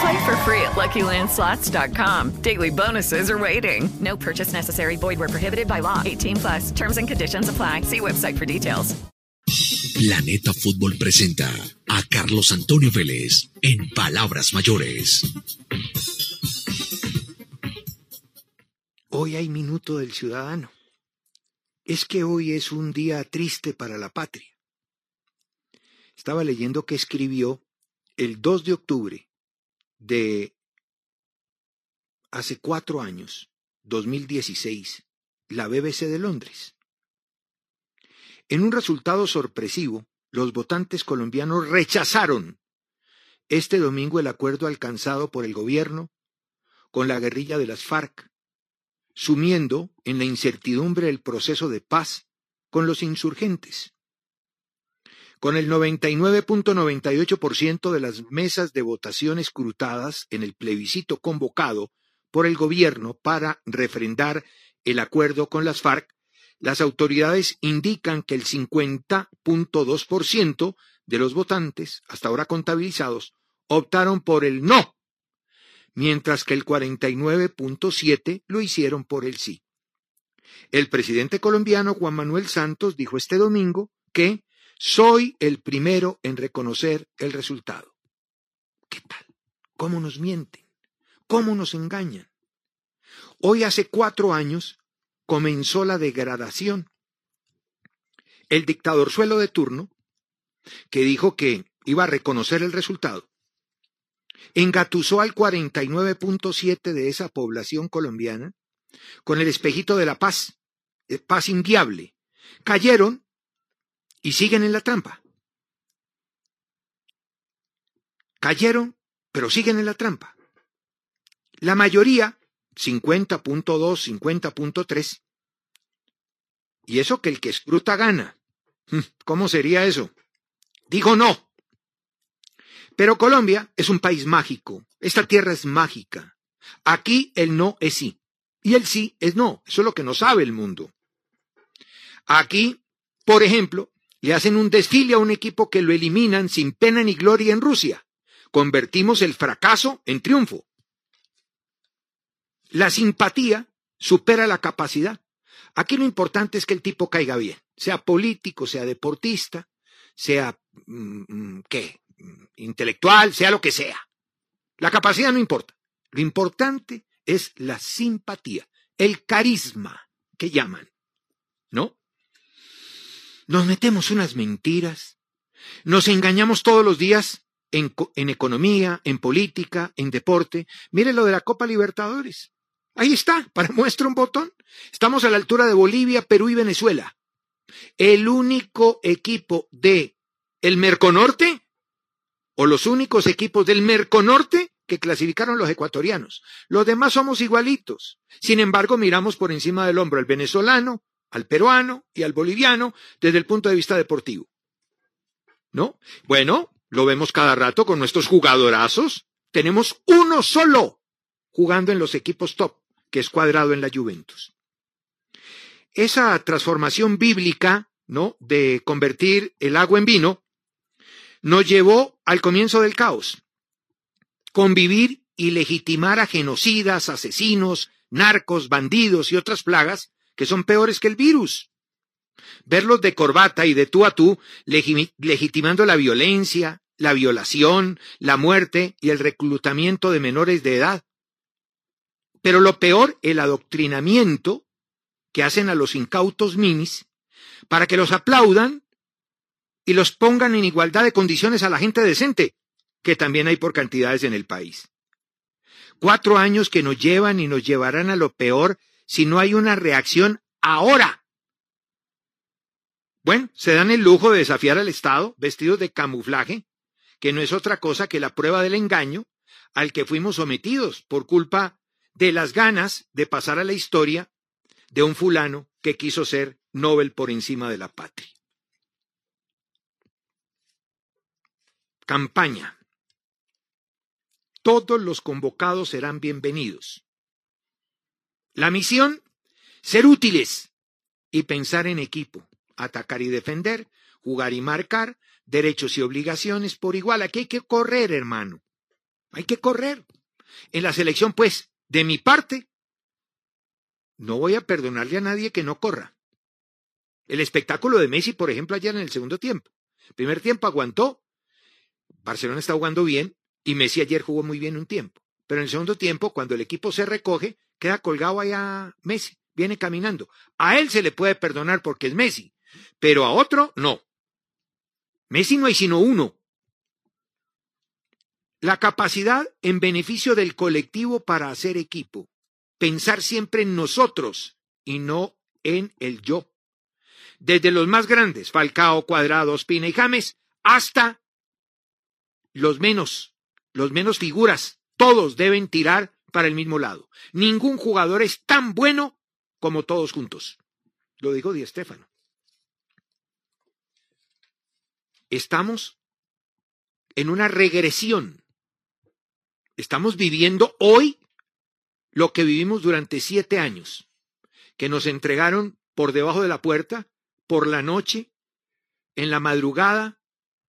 Play for free at LuckyLandSlots.com. Daily bonuses are waiting. No purchase necessary. Void where prohibited by law. 18 plus. Terms and conditions apply. See website for details. Planeta Fútbol presenta a Carlos Antonio Vélez en Palabras Mayores. Hoy hay minuto del ciudadano. Es que hoy es un día triste para la patria. Estaba leyendo que escribió el 2 de octubre de hace cuatro años, 2016, la BBC de Londres. En un resultado sorpresivo, los votantes colombianos rechazaron este domingo el acuerdo alcanzado por el gobierno con la guerrilla de las FARC, sumiendo en la incertidumbre el proceso de paz con los insurgentes. Con el 99.98% de las mesas de votación escrutadas en el plebiscito convocado por el gobierno para refrendar el acuerdo con las FARC, las autoridades indican que el 50.2% de los votantes, hasta ahora contabilizados, optaron por el no, mientras que el 49.7% lo hicieron por el sí. El presidente colombiano Juan Manuel Santos dijo este domingo que soy el primero en reconocer el resultado. ¿Qué tal? ¿Cómo nos mienten? ¿Cómo nos engañan? Hoy hace cuatro años comenzó la degradación. El dictador suelo de turno, que dijo que iba a reconocer el resultado, engatusó al 49.7 de esa población colombiana con el espejito de la paz, paz inviable. Cayeron y siguen en la trampa. Cayeron, pero siguen en la trampa. La mayoría, 50.2, 50.3, y eso que el que escruta gana. Hmm, ¿Cómo sería eso? Digo no. Pero Colombia es un país mágico. Esta tierra es mágica. Aquí el no es sí. Y el sí es no. Eso es lo que no sabe el mundo. Aquí, por ejemplo, le hacen un desfile a un equipo que lo eliminan sin pena ni gloria en Rusia. Convertimos el fracaso en triunfo. La simpatía supera la capacidad. Aquí lo importante es que el tipo caiga bien, sea político, sea deportista, sea mm, qué, intelectual, sea lo que sea. La capacidad no importa. Lo importante es la simpatía, el carisma que llaman, ¿no? Nos metemos unas mentiras, nos engañamos todos los días en, economía, en política, en deporte. Mire lo de la Copa Libertadores. Ahí está, para muestra un botón. Estamos a la altura de Bolivia, Perú y Venezuela. El único equipo de el Merconorte o los únicos equipos del Merconorte que clasificaron los ecuatorianos. Los demás somos igualitos. Sin embargo, miramos por encima del hombro al venezolano, al peruano y al boliviano desde el punto de vista deportivo. ¿No? Bueno, lo vemos cada rato con nuestros jugadorazos. Tenemos uno solo jugando en los equipos top, que es cuadrado en la Juventus. Esa transformación bíblica ¿no? De convertir el agua en vino, nos llevó al comienzo del caos. Convivir y legitimar a genocidas, asesinos, narcos, bandidos y otras plagas que son peores que el virus. Verlos de corbata y de tú a tú legitimando la violencia, la violación, la muerte y el reclutamiento de menores de edad. Pero lo peor, el adoctrinamiento que hacen a los incautos minis para que los aplaudan y los pongan en igualdad de condiciones a la gente decente, que también hay por cantidades en el país. Cuatro años que nos llevan y nos llevarán a lo peor si no hay una reacción ahora. Bueno, se dan el lujo de desafiar al Estado vestidos de camuflaje, que no es otra cosa que la prueba del engaño al que fuimos sometidos por culpa de las ganas de pasar a la historia de un fulano que quiso ser Nobel por encima de la patria. Campaña. Todos los convocados serán bienvenidos. La misión, ser útiles y pensar en equipo, atacar y defender, jugar y marcar, derechos y obligaciones por igual. Aquí hay que correr, hermano. Hay que correr. En la selección, pues, de mi parte, no voy a perdonarle a nadie que no corra. El espectáculo de Messi, por ejemplo, ayer en el segundo tiempo. primer tiempo aguantó. Barcelona está jugando bien y Messi ayer jugó muy bien un tiempo. Pero en el segundo tiempo, cuando el equipo se recoge, queda colgado allá Messi, viene caminando. A él se le puede perdonar porque es Messi, pero a otro no. Messi no hay sino uno. La capacidad en beneficio del colectivo para hacer equipo. Pensar siempre en nosotros y no en el yo. Desde los más grandes, Falcao, Cuadrado, Ospina y James, hasta los menos, los menos figuras, todos deben tirar para el mismo lado. Ningún jugador es tan bueno como todos juntos. Lo dijo Di Stéfano. Estamos en una regresión. Estamos viviendo hoy lo que vivimos durante siete años, que nos entregaron por debajo de la puerta, por la noche, en la madrugada,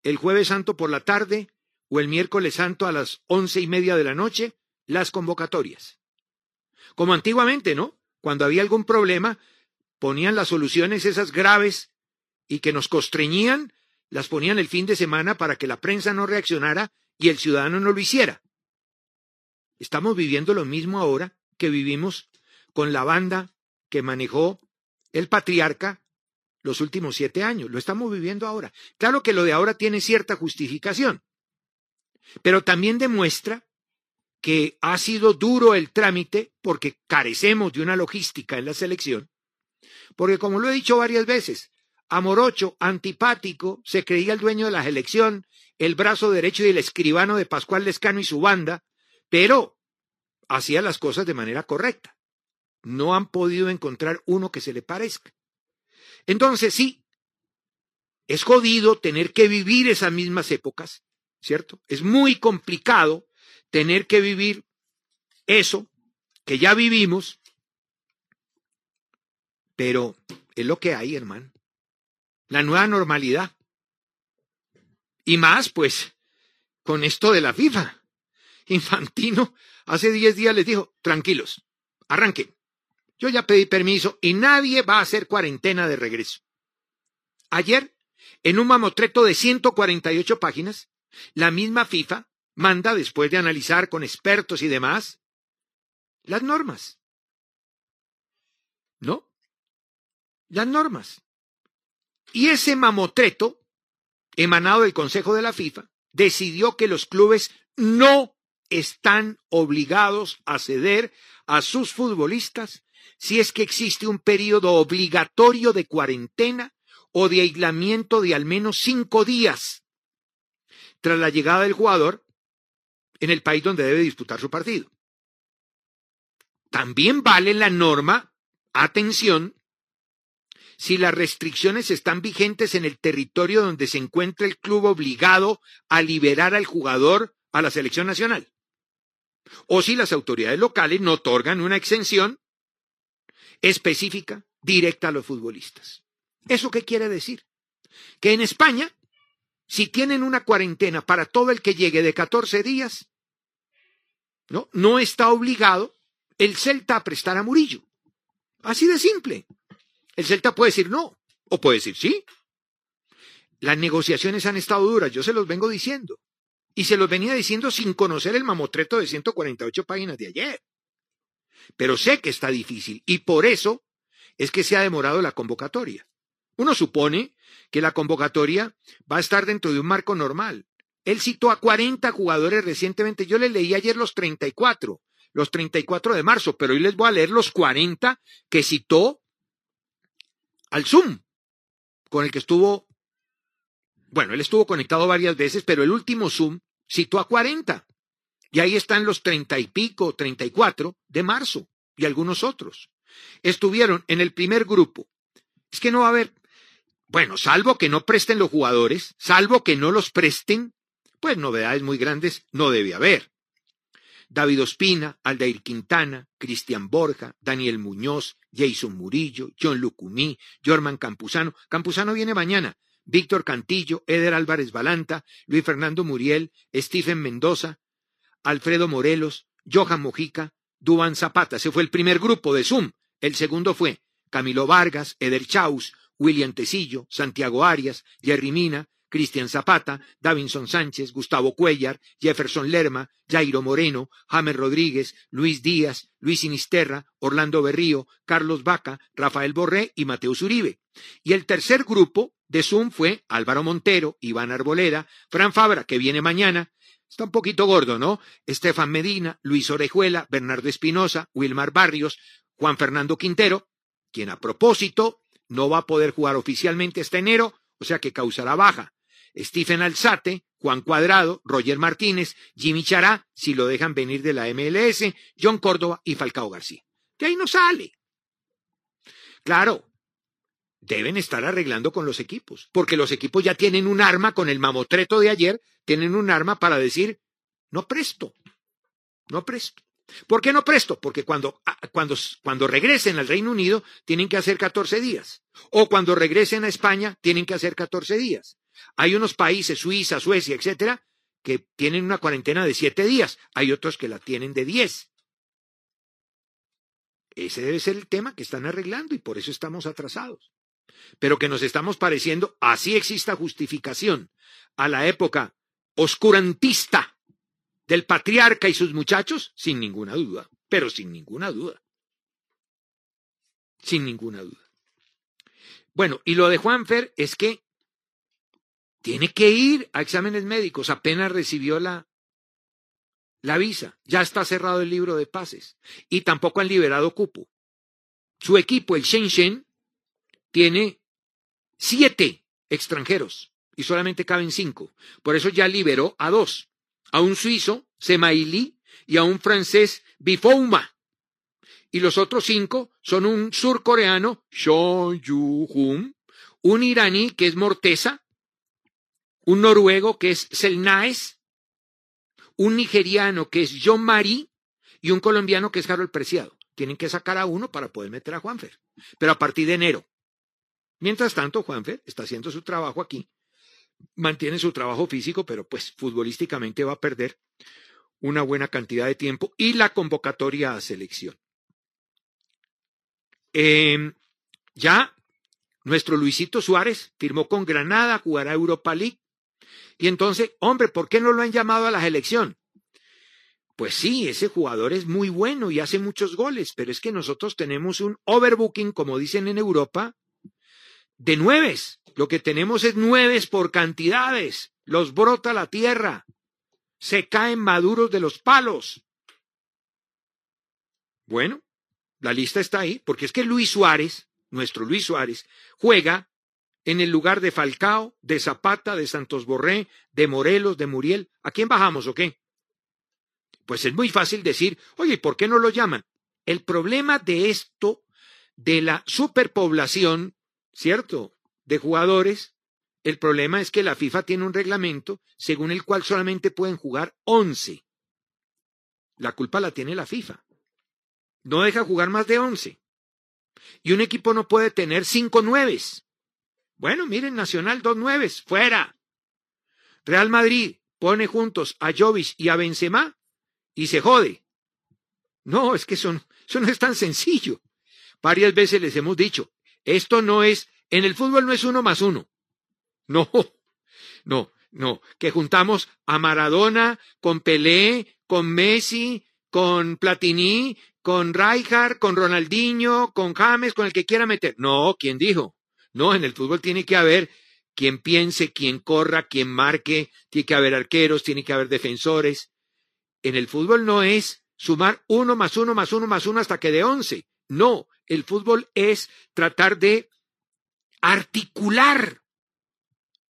el jueves santo por la tarde o el miércoles santo a las once y media de la noche, las convocatorias. Como antiguamente, ¿no? Cuando había algún problema, ponían las soluciones esas graves y que nos constreñían, las ponían el fin de semana para que la prensa no reaccionara y el ciudadano no lo hiciera. Estamos viviendo lo mismo ahora que vivimos con la banda que manejó el patriarca los últimos siete años. Lo estamos viviendo ahora. Claro que lo de ahora tiene cierta justificación, pero también demuestra que ha sido duro el trámite porque carecemos de una logística en la selección, porque como lo he dicho varias veces, amorocho, antipático, se creía el dueño de la selección, el brazo derecho y el escribano de Pascual Lescano y su banda, pero hacía las cosas de manera correcta. No han podido encontrar uno que se le parezca. Entonces, sí, es jodido tener que vivir esas mismas épocas, ¿cierto? Es muy complicado tener que vivir eso que ya vivimos, pero es lo que hay, hermano. La nueva normalidad. Y más, pues, con esto de la FIFA. Infantino hace 10 días les dijo, tranquilos, arranquen. Yo ya pedí permiso y nadie va a hacer cuarentena de regreso. Ayer, en un mamotreto de 148 páginas, la misma FIFA manda, después de analizar con expertos y demás, las normas. ¿No? Las normas. Y ese mamotreto, emanado del Consejo de la FIFA, decidió que los clubes no están obligados a ceder a sus futbolistas si es que existe un periodo obligatorio de cuarentena o de aislamiento de al menos cinco días tras la llegada del jugador en el país donde debe disputar su partido. También vale la norma, atención, si las restricciones están vigentes en el territorio donde se encuentra el club obligado a liberar al jugador a la selección nacional o si las autoridades locales no otorgan una exención específica, directa a los futbolistas. ¿Eso qué quiere decir? Que en España, si tienen una cuarentena para todo el que llegue de 14 días, ¿no? No está obligado el Celta a prestar a Murillo. Así de simple. El Celta puede decir no, o puede decir sí. Las negociaciones han estado duras, yo se los vengo diciendo. Y se los venía diciendo sin conocer el mamotreto de 148 páginas de ayer. Pero sé que está difícil y por eso es que se ha demorado la convocatoria. Uno supone que la convocatoria va a estar dentro de un marco normal. Él citó a 40 jugadores recientemente. Yo le leí ayer los 34, los 34 de marzo, pero hoy les voy a leer los 40 que citó al Zoom, con el que estuvo, bueno, él estuvo conectado varias veces, pero el último Zoom citó a 40. Y ahí están los 30 y pico, 34 de marzo y algunos otros. Estuvieron en el primer grupo. Es que no va a haber, bueno, salvo que no presten los jugadores, salvo que no los presten, pues novedades muy grandes no debe haber. David Ospina, Aldair Quintana, Cristian Borja, Daniel Muñoz, Jason Murillo, John Lucumí, Jorman Campuzano. Campuzano viene mañana. Víctor Cantillo, Eder Álvarez Balanta, Luis Fernando Muriel, Stephen Mendoza, Alfredo Morelos, Johan Mojica, Duan Zapata. Ese fue el primer grupo de Zoom. El segundo fue Camilo Vargas, Eder Chaus, William Tecillo, Santiago Arias, Jerry Mina, Cristian Zapata, Davinson Sánchez, Gustavo Cuellar, Jefferson Lerma, Jairo Moreno, James Rodríguez, Luis Díaz, Luis Sinisterra, Orlando Berrío, Carlos Vaca, Rafael Borré y Mateus Uribe. Y el tercer grupo de Zoom fue Álvaro Montero, Iván Arboleda, Fran Fabra, que viene mañana, está un poquito gordo, ¿no? Estefan Medina, Luis Orejuela, Bernardo Espinosa, Wilmar Barrios, Juan Fernando Quintero, quien a propósito no va a poder jugar oficialmente este enero, o sea que causará baja. Stephen Alzate, Juan Cuadrado, Roger Martínez, Jimmy Chará, si lo dejan venir de la MLS, John Córdoba y Falcao García. De ahí no sale. Claro, deben estar arreglando con los equipos, porque los equipos ya tienen un arma con el mamotreto de ayer, tienen un arma para decir, no presto, no presto. ¿Por qué no presto? Porque cuando, ah, cuando, cuando regresen al Reino Unido tienen que hacer 14 días. O cuando regresen a España tienen que hacer 14 días. Hay unos países, Suiza, Suecia, etcétera, que tienen una cuarentena de siete días. Hay otros que la tienen de diez. Ese debe ser el tema que están arreglando y por eso estamos atrasados. Pero que nos estamos pareciendo, así exista justificación, a la época oscurantista del patriarca y sus muchachos, sin ninguna duda, pero sin ninguna duda. Sin ninguna duda. Bueno, y lo de Juanfer es que tiene que ir a exámenes médicos, apenas recibió la, la visa, ya está cerrado el libro de pases y tampoco han liberado cupo. Su equipo, el Shenzhen, tiene siete extranjeros y solamente caben cinco. Por eso ya liberó a dos, a un suizo, Semaili, y a un francés, Bifouma. Y los otros cinco son un surcoreano, Cho Yu-hum, un iraní que es Morteza, un noruego que es Selnaes, un nigeriano que es John Marie y un colombiano que es Harold Preciado. Tienen que sacar a uno para poder meter a Juanfer, pero a partir de enero. Mientras tanto, Juanfer está haciendo su trabajo aquí, mantiene su trabajo físico, pero pues futbolísticamente va a perder una buena cantidad de tiempo y la convocatoria a selección. Em, ya nuestro Luisito Suárez firmó con Granada, jugará Europa League, y entonces, hombre, ¿por qué no lo han llamado a la selección? Pues sí, ese jugador es muy bueno y hace muchos goles, pero es que nosotros tenemos un overbooking, como dicen en Europa, de nueves. Lo que tenemos es nueves por cantidades. Los brota la tierra. Se caen maduros de los palos. Bueno, la lista está ahí, porque es que Luis Suárez, nuestro Luis Suárez, juega en el lugar de Falcao, de Zapata, de Santos Borré, de Morelos, de Muriel. ¿A quién bajamos o qué? Pues es muy fácil decir, oye, ¿por qué no lo llaman? El problema de esto, de la superpoblación, ¿cierto?, de jugadores, el problema es que la FIFA tiene un reglamento según el cual solamente pueden jugar 11. La culpa la tiene la FIFA. No deja jugar más de 11. Y un equipo no puede tener cinco nueves Bueno, miren, Nacional dos nueves, fuera. Real Madrid pone juntos a Jovic y a Benzema y se jode. No, es que eso, eso no es tan sencillo. Varias veces les hemos dicho, esto no es, en el fútbol no es uno más uno. No, no, no, que juntamos a Maradona con Pelé, con Messi, con Platini, con Rijkaard, con Ronaldinho, con James, con el que quiera meter. No, ¿quién dijo? No, en el fútbol tiene que haber quien piense, quien corra, quien marque, tiene que haber arqueros, tiene que haber defensores. En el fútbol no es sumar uno más uno más uno más uno hasta que de once. No, el fútbol es tratar de articular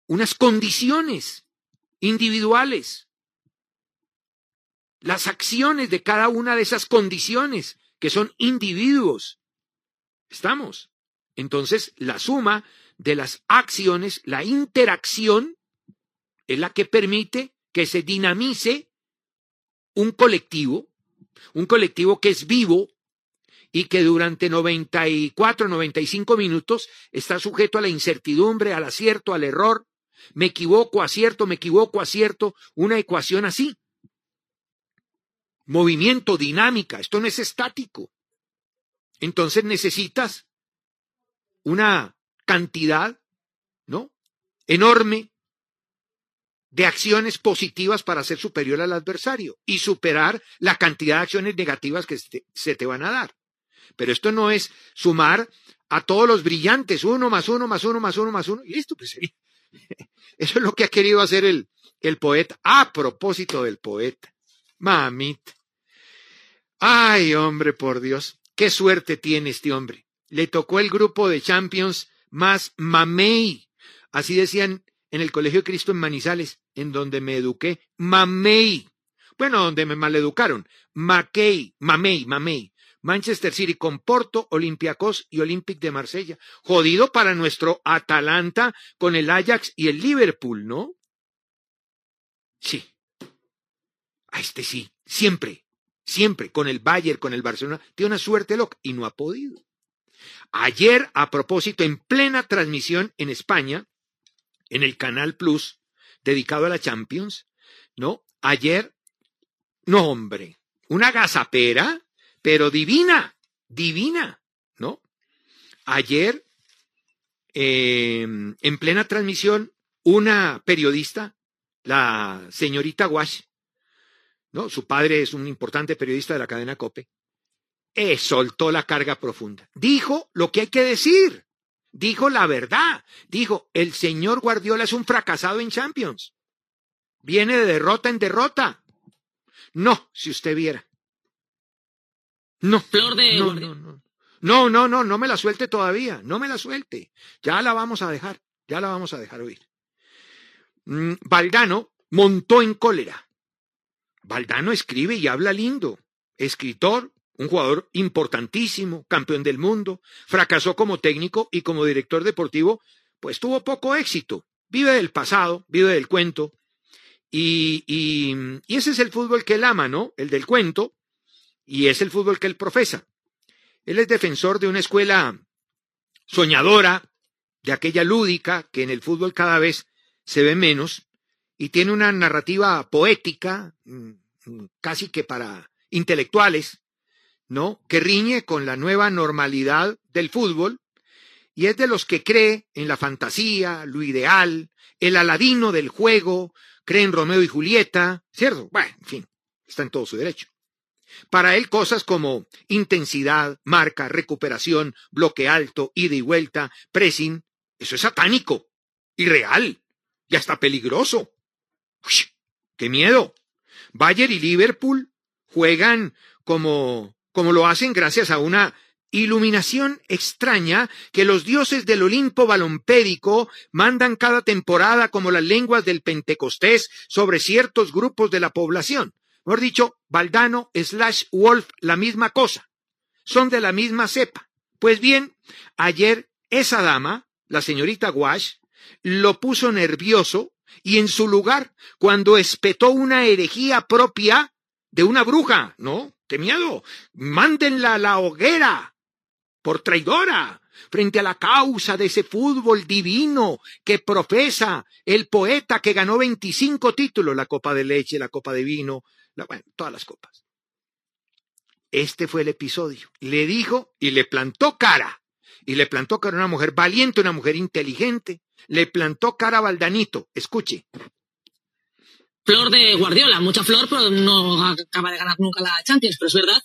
unas condiciones individuales, las acciones de cada una de esas condiciones, que son individuos. ¿Estamos? Entonces, la suma de las acciones, la interacción, es la que permite que se dinamice un colectivo, un colectivo que es vivo y que durante 94, 95 minutos está sujeto a la incertidumbre, al acierto, al error. Me equivoco, acierto, me equivoco, acierto, una ecuación así. Movimiento, dinámica, esto no es estático. Entonces necesitas una cantidad, ¿no? Enorme de acciones positivas para ser superior al adversario y superar la cantidad de acciones negativas que se te van a dar. Pero esto no es sumar a todos los brillantes, uno más uno más uno más uno más uno, y listo, pues sería. Eso es lo que ha querido hacer el, el poeta. A propósito del poeta. Mamita. Ay, hombre, por Dios. Qué suerte tiene este hombre. Le tocó el grupo de Champions más mamey. Así decían en el Colegio Cristo en Manizales, en donde me eduqué. Mamey. Bueno, donde me maleducaron. Mackey, mamey, mamey. Manchester City con Porto, Olympiacos y Olympic de Marsella. Jodido para nuestro Atalanta con el Ajax y el Liverpool, ¿no? Sí. A este sí, siempre, siempre, con el Bayern, con el Barcelona, tiene una suerte loca y no ha podido. Ayer, a propósito, en plena transmisión en España, en el Canal Plus, dedicado a la Champions, ¿no? Ayer, no hombre, una gazapera, pero divina, divina, ¿no? Ayer, eh, en plena transmisión, una periodista, la señorita Wash, ¿no? Su padre es un importante periodista de la cadena Cope, eh, soltó la carga profunda. Dijo lo que hay que decir. Dijo la verdad. Dijo, el señor Guardiola es un fracasado en Champions. Viene de derrota en derrota. No, si usted viera. No. Flor de no, no, no. No, no, no, no me la suelte todavía. No me la suelte. Ya la vamos a dejar. Ya la vamos a dejar oír. Mm, Valdano montó en cólera. Valdano escribe y habla lindo. Escritor, un jugador importantísimo, campeón del mundo, fracasó como técnico y como director deportivo, pues tuvo poco éxito. Vive del pasado, vive del cuento. Y, y, y ese es el fútbol que él ama, ¿no? El del cuento. Y es el fútbol que él profesa. Él es defensor de una escuela soñadora, de aquella lúdica que en el fútbol cada vez se ve menos, y tiene una narrativa poética, mm, mm, casi que para intelectuales, ¿no? Que riñe con la nueva normalidad del fútbol y es de los que cree en la fantasía, lo ideal, el aladino del juego, cree en Romeo y Julieta, ¿cierto? Bueno, en fin, está en todo su derecho. Para él cosas como intensidad, marca, recuperación, bloque alto, ida y vuelta, pressing, eso es satánico, irreal y hasta peligroso. Uy, ¡Qué miedo! Bayern y Liverpool juegan como como lo hacen gracias a una iluminación extraña que los dioses del Olimpo balompérico mandan cada temporada como las lenguas del Pentecostés sobre ciertos grupos de la población. Mejor dicho, Valdano slash Wolf, la misma cosa. Son de la misma cepa. Pues bien, ayer esa dama, la señorita Wash, lo puso nervioso y en su lugar, cuando espetó una herejía propia de una bruja, ¿no? ¡Qué miedo! ¡Mándenla a la hoguera! ¡Por traidora! frente a la causa de ese fútbol divino que profesa el poeta que ganó 25 títulos, la copa de leche, la copa de vino, bueno, todas las copas. Este fue el episodio. Le dijo y le plantó cara. Y le plantó cara a una mujer valiente, una mujer inteligente. Le plantó cara a Valdanito. Escuche. Flor de Guardiola, mucha flor, pero no acaba de ganar nunca la Champions. Pero es verdad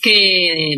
que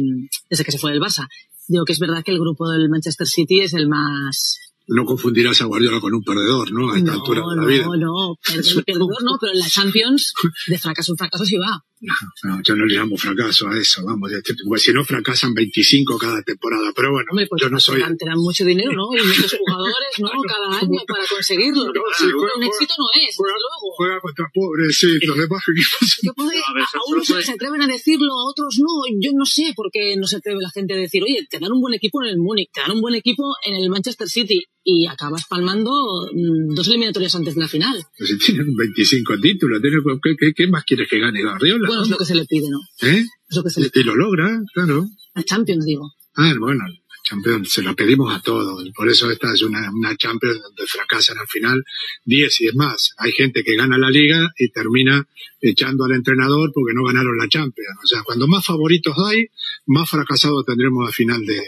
desde que se fue del Barça, digo que es verdad que el grupo del Manchester City es el más no confundirás a Guardiola con un perdedor, ¿no? A esta no, altura de la no, vida. No, perdedor, perdedor no, pero en la Champions de fracaso en fracaso sí va. No, no, yo no le llamo fracaso a eso, vamos. si no fracasan 25 cada temporada, pero bueno, Hombre, pues yo no soy... te dan- mucho dinero, ¿no? Y muchos jugadores, ¿no? Cada año para conseguirlo. No, sí, juega- un éxito no es, Juega, luego. juega contra pobres, sí, los demás equipos. Puedo- a unos se atreven a decirlo, a otros no. Yo no sé por qué no se atreve la gente a decir, oye, te dan un buen equipo en el Múnich, te dan un buen equipo en el Manchester City y acabas palmando mm, dos eliminatorias antes de la final. Pues si tienen 25 títulos, tienen- ¿qué, qué, qué más quieres que gane Guardiola? Bueno, es lo que se le pide, ¿no? ¿Eh? Es lo que se le Y lo logra, claro. La Champions, digo. Ah, bueno, la Champions se la pedimos a todos. Por eso esta es una, una Champions donde fracasan al final 10 y es más. Hay gente que gana la liga y termina echando al entrenador porque no ganaron la Champions. O sea, cuando más favoritos hay, más fracasados tendremos a final de,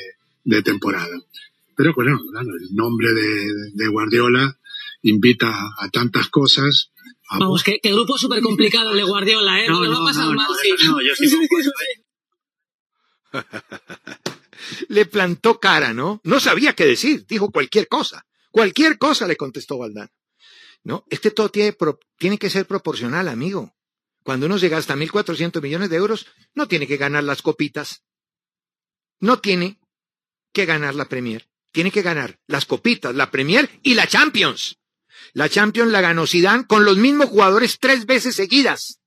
de temporada. Pero bueno, claro, el nombre de, de Guardiola invita a tantas cosas. A Vamos, qué, qué grupo súper complicado el de Guardiola, ¿eh? No, No, le va no, a pasar no, mal. no, sí. no, yo sí concuerdo, Le plantó cara, ¿no? No sabía qué decir. Dijo cualquier cosa. Cualquier cosa le contestó Valdán. No, este todo tiene, pro- tiene que ser proporcional, amigo. Cuando uno se gasta 1.400 millones de euros, no tiene que ganar las copitas. No tiene que ganar la Premier. Tiene que ganar las copitas, la Premier y la Champions. La Champions la ganó Zidane con los mismos jugadores tres veces seguidas.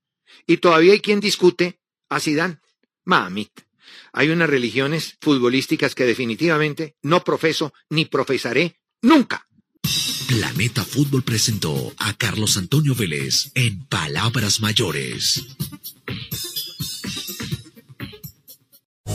Y todavía hay quien discute a Zidane. Mamita. Hay unas religiones futbolísticas que definitivamente no profeso ni profesaré nunca. Planeta Fútbol presentó a Carlos Antonio Vélez en Palabras Mayores.